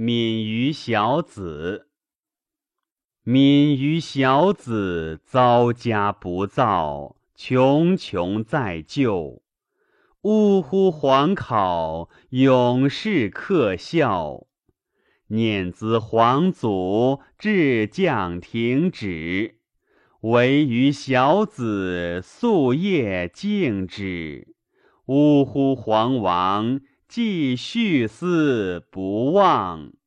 敏于小子。敏于小子，遭家不造，穷穷在就。呜呼！皇考，永世克孝。念兹皇祖，至将停止。惟余小子，夙夜敬之。呜呼！皇王，继续思不忘。